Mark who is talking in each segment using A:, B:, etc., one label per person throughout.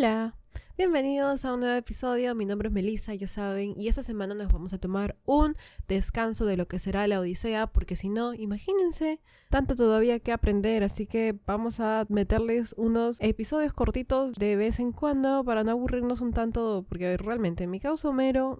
A: Hola, bienvenidos a un nuevo episodio. Mi nombre es Melissa, ya saben, y esta semana nos vamos a tomar un descanso de lo que será la Odisea, porque si no, imagínense, tanto todavía que aprender, así que vamos a meterles unos episodios cortitos de vez en cuando para no aburrirnos un tanto, porque realmente mi causa Homero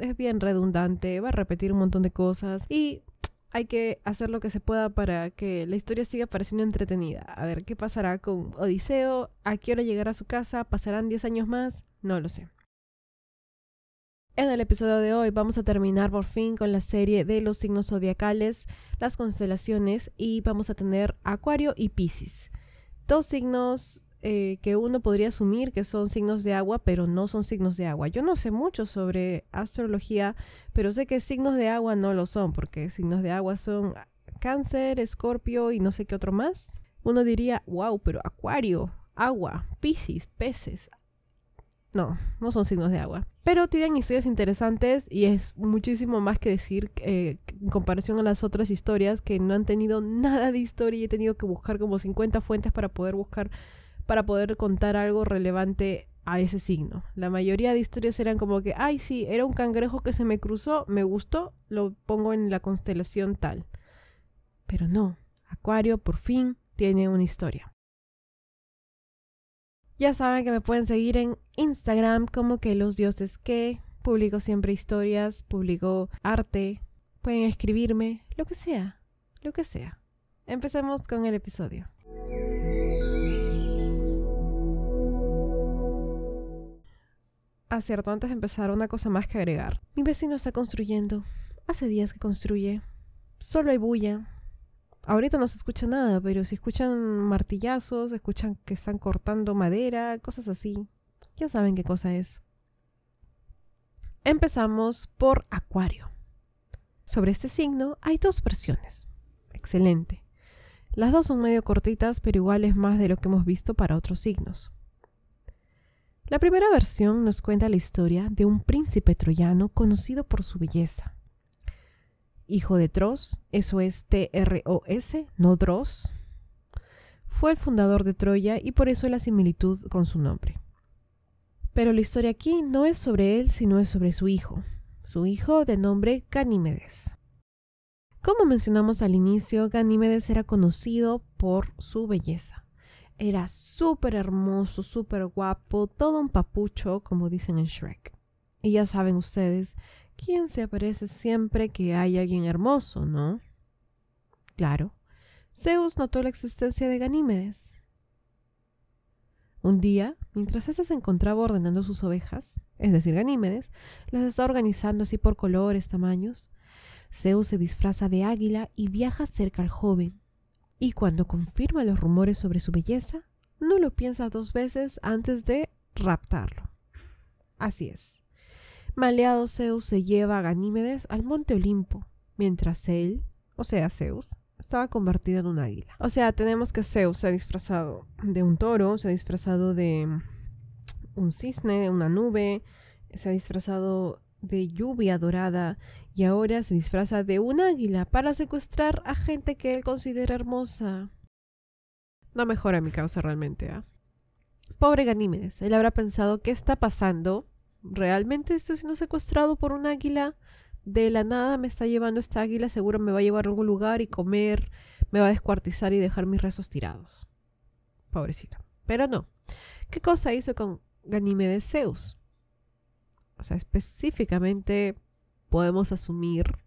A: es bien redundante, va a repetir un montón de cosas y hay que hacer lo que se pueda para que la historia siga pareciendo entretenida. A ver, ¿qué pasará con Odiseo? ¿A qué hora llegará a su casa? ¿Pasarán 10 años más? No lo sé. En el episodio de hoy vamos a terminar por fin con la serie de los signos zodiacales, las constelaciones y vamos a tener Acuario y Piscis. Dos signos eh, que uno podría asumir que son signos de agua, pero no son signos de agua. Yo no sé mucho sobre astrología, pero sé que signos de agua no lo son, porque signos de agua son cáncer, escorpio y no sé qué otro más. Uno diría, wow, pero acuario, agua, piscis, peces. No, no son signos de agua. Pero tienen historias interesantes y es muchísimo más que decir eh, en comparación a las otras historias que no han tenido nada de historia y he tenido que buscar como 50 fuentes para poder buscar para poder contar algo relevante a ese signo. La mayoría de historias eran como que, ay, sí, era un cangrejo que se me cruzó, me gustó, lo pongo en la constelación tal. Pero no, Acuario por fin tiene una historia. Ya saben que me pueden seguir en Instagram como que los dioses que publico siempre historias, publico arte, pueden escribirme, lo que sea, lo que sea. Empecemos con el episodio. Ah, cierto, antes de empezar, una cosa más que agregar. Mi vecino está construyendo. Hace días que construye. Solo hay bulla. Ahorita no se escucha nada, pero si escuchan martillazos, escuchan que están cortando madera, cosas así, ya saben qué cosa es. Empezamos por Acuario. Sobre este signo hay dos versiones. Excelente. Las dos son medio cortitas, pero igual es más de lo que hemos visto para otros signos. La primera versión nos cuenta la historia de un príncipe troyano conocido por su belleza. Hijo de Tros, eso es T-R-O-S, no Dros, fue el fundador de Troya y por eso la similitud con su nombre. Pero la historia aquí no es sobre él, sino es sobre su hijo, su hijo de nombre Ganímedes. Como mencionamos al inicio, Ganímedes era conocido por su belleza. Era súper hermoso, súper guapo, todo un papucho, como dicen en Shrek. Y ya saben ustedes, ¿quién se aparece siempre que hay alguien hermoso, no? Claro, Zeus notó la existencia de Ganímedes. Un día, mientras éste se encontraba ordenando sus ovejas, es decir, Ganímedes, las está organizando así por colores, tamaños, Zeus se disfraza de águila y viaja cerca al joven, y cuando confirma los rumores sobre su belleza, no lo piensa dos veces antes de raptarlo. Así es. Maleado Zeus se lleva a Ganímedes al monte Olimpo, mientras él, o sea Zeus, estaba convertido en un águila. O sea, tenemos que Zeus se ha disfrazado de un toro, se ha disfrazado de un cisne, de una nube, se ha disfrazado de lluvia dorada y ahora se disfraza de un águila para secuestrar a gente que él considera hermosa. No mejora mi causa realmente, ¿ah? Pobre Ganímedes, él habrá pensado qué está pasando. ¿Realmente estoy siendo secuestrado por un águila? De la nada me está llevando esta águila, seguro me va a llevar a algún lugar y comer, me va a descuartizar y dejar mis rezos tirados. Pobrecito. Pero no. ¿Qué cosa hizo con Ganímedes Zeus? O sea, específicamente podemos asumir.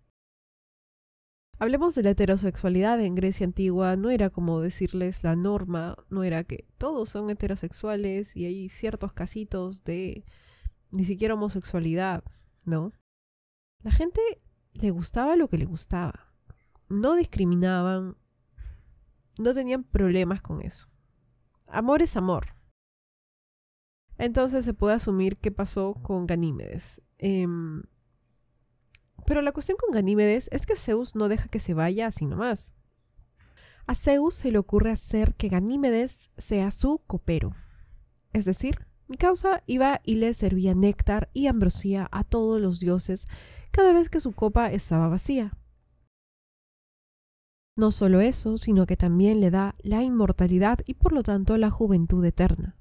A: Hablemos de la heterosexualidad en Grecia antigua, no era como decirles la norma, no era que todos son heterosexuales y hay ciertos casitos de ni siquiera homosexualidad, ¿no? La gente le gustaba lo que le gustaba, no discriminaban, no tenían problemas con eso. Amor es amor, entonces se puede asumir qué pasó con Ganímedes. Em, pero la cuestión con Ganímedes es que Zeus no deja que se vaya así nomás. A Zeus se le ocurre hacer que Ganímedes sea su copero. Es decir, mi causa iba y le servía néctar y ambrosía a todos los dioses cada vez que su copa estaba vacía. No solo eso, sino que también le da la inmortalidad y por lo tanto la juventud eterna.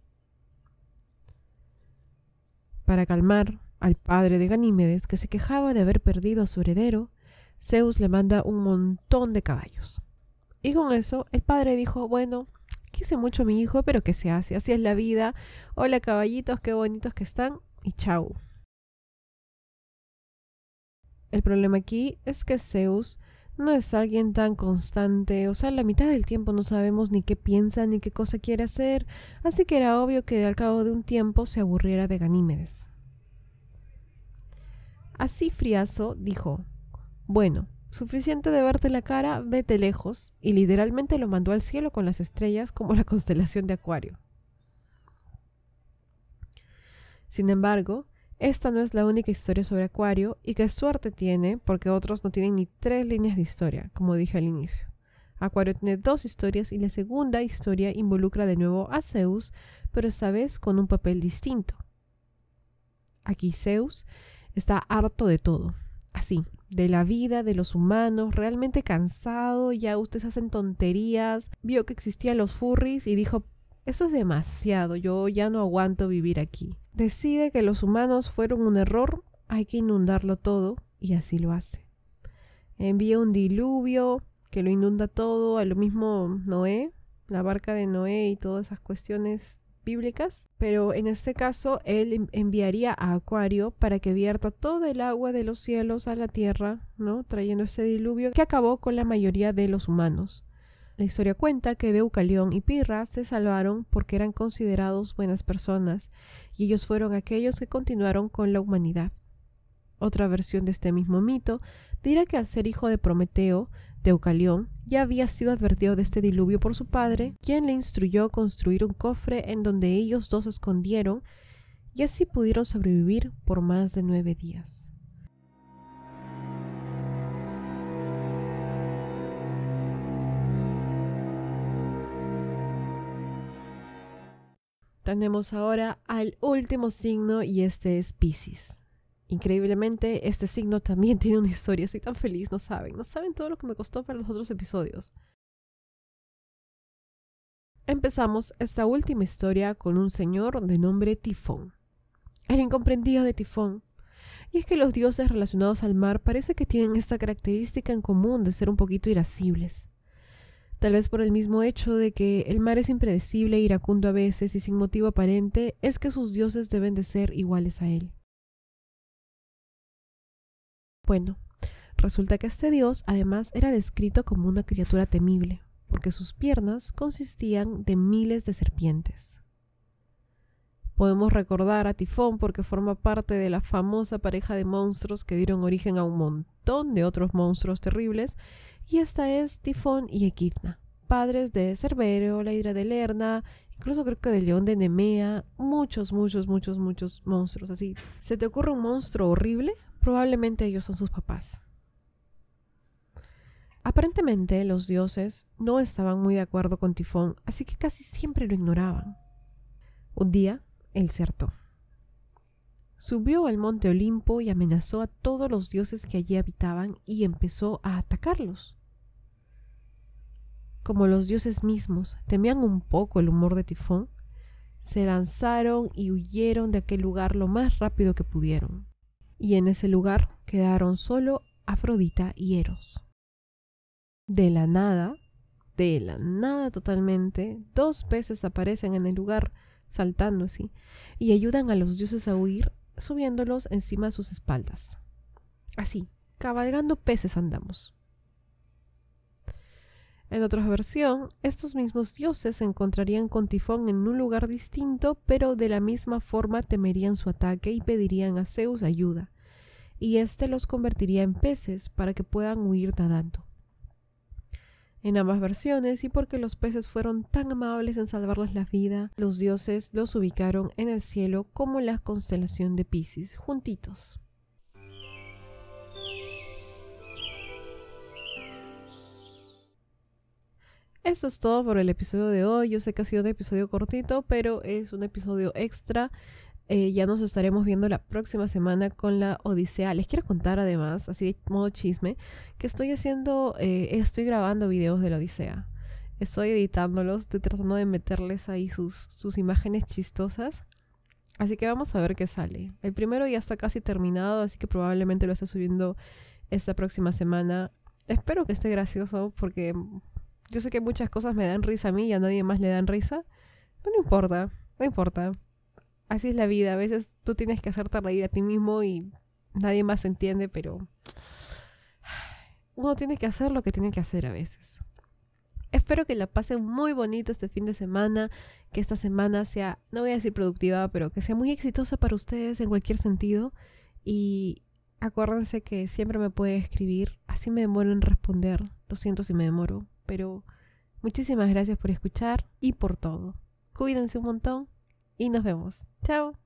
A: Para calmar al padre de Ganímedes, que se quejaba de haber perdido a su heredero, Zeus le manda un montón de caballos. Y con eso el padre dijo, bueno, quise mucho a mi hijo, pero ¿qué se hace? Así es la vida. Hola caballitos, qué bonitos que están. Y chau. El problema aquí es que Zeus no es alguien tan constante, o sea, la mitad del tiempo no sabemos ni qué piensa ni qué cosa quiere hacer, así que era obvio que al cabo de un tiempo se aburriera de Ganímedes. Así Friazo dijo, bueno, suficiente de verte la cara, vete lejos, y literalmente lo mandó al cielo con las estrellas como la constelación de Acuario. Sin embargo, esta no es la única historia sobre Acuario y qué suerte tiene porque otros no tienen ni tres líneas de historia, como dije al inicio. Acuario tiene dos historias y la segunda historia involucra de nuevo a Zeus, pero esta vez con un papel distinto. Aquí Zeus está harto de todo, así, de la vida, de los humanos, realmente cansado, ya ustedes hacen tonterías, vio que existían los furries y dijo, eso es demasiado, yo ya no aguanto vivir aquí. Decide que los humanos fueron un error, hay que inundarlo todo, y así lo hace. Envía un diluvio que lo inunda todo, a lo mismo Noé, la barca de Noé y todas esas cuestiones bíblicas, pero en este caso él enviaría a Acuario para que vierta todo el agua de los cielos a la tierra, ¿no? Trayendo ese diluvio que acabó con la mayoría de los humanos. La historia cuenta que Deucalión y Pirra se salvaron porque eran considerados buenas personas y ellos fueron aquellos que continuaron con la humanidad. Otra versión de este mismo mito dirá que al ser hijo de Prometeo, Deucalión ya había sido advertido de este diluvio por su padre, quien le instruyó construir un cofre en donde ellos dos se escondieron y así pudieron sobrevivir por más de nueve días. Tenemos ahora al último signo y este es Pisces. Increíblemente, este signo también tiene una historia. Estoy tan feliz, no saben. No saben todo lo que me costó para los otros episodios. Empezamos esta última historia con un señor de nombre Tifón. El incomprendido de Tifón. Y es que los dioses relacionados al mar parece que tienen esta característica en común de ser un poquito irascibles tal vez por el mismo hecho de que el mar es impredecible iracundo a veces y sin motivo aparente, es que sus dioses deben de ser iguales a él. Bueno, resulta que este dios además era descrito como una criatura temible, porque sus piernas consistían de miles de serpientes. Podemos recordar a Tifón porque forma parte de la famosa pareja de monstruos que dieron origen a un montón de otros monstruos terribles y esta es Tifón y Equidna, padres de Cerbero, la hidra de Lerna, incluso creo que del león de Nemea, muchos, muchos, muchos, muchos monstruos así. ¿Se te ocurre un monstruo horrible? Probablemente ellos son sus papás. Aparentemente los dioses no estaban muy de acuerdo con Tifón, así que casi siempre lo ignoraban. Un día, él se hartó. Subió al monte Olimpo y amenazó a todos los dioses que allí habitaban y empezó a atacarlos. Como los dioses mismos temían un poco el humor de Tifón, se lanzaron y huyeron de aquel lugar lo más rápido que pudieron. Y en ese lugar quedaron solo Afrodita y Eros. De la nada, de la nada totalmente, dos peces aparecen en el lugar saltando así y ayudan a los dioses a huir subiéndolos encima de sus espaldas. Así, cabalgando peces andamos. En otra versión, estos mismos dioses se encontrarían con Tifón en un lugar distinto, pero de la misma forma temerían su ataque y pedirían a Zeus ayuda, y éste los convertiría en peces para que puedan huir nadando. En ambas versiones, y porque los peces fueron tan amables en salvarles la vida, los dioses los ubicaron en el cielo como la constelación de Pisces, juntitos. Eso es todo por el episodio de hoy. Yo sé que ha sido un episodio cortito, pero es un episodio extra eh, ya nos estaremos viendo la próxima semana con la Odisea. Les quiero contar además, así de modo chisme, que estoy haciendo, eh, estoy grabando videos de la Odisea. Estoy editándolos, estoy tratando de meterles ahí sus, sus imágenes chistosas. Así que vamos a ver qué sale. El primero ya está casi terminado, así que probablemente lo esté subiendo esta próxima semana. Espero que esté gracioso porque yo sé que muchas cosas me dan risa a mí y a nadie más le dan risa. Pero no importa, no importa. Así es la vida. A veces tú tienes que hacerte reír a ti mismo y nadie más entiende, pero uno tiene que hacer lo que tiene que hacer a veces. Espero que la pasen muy bonito este fin de semana, que esta semana sea, no voy a decir productiva, pero que sea muy exitosa para ustedes en cualquier sentido. Y acuérdense que siempre me pueden escribir, así me demoro en responder, lo siento si me demoro, pero muchísimas gracias por escuchar y por todo. Cuídense un montón y nos vemos. Chao.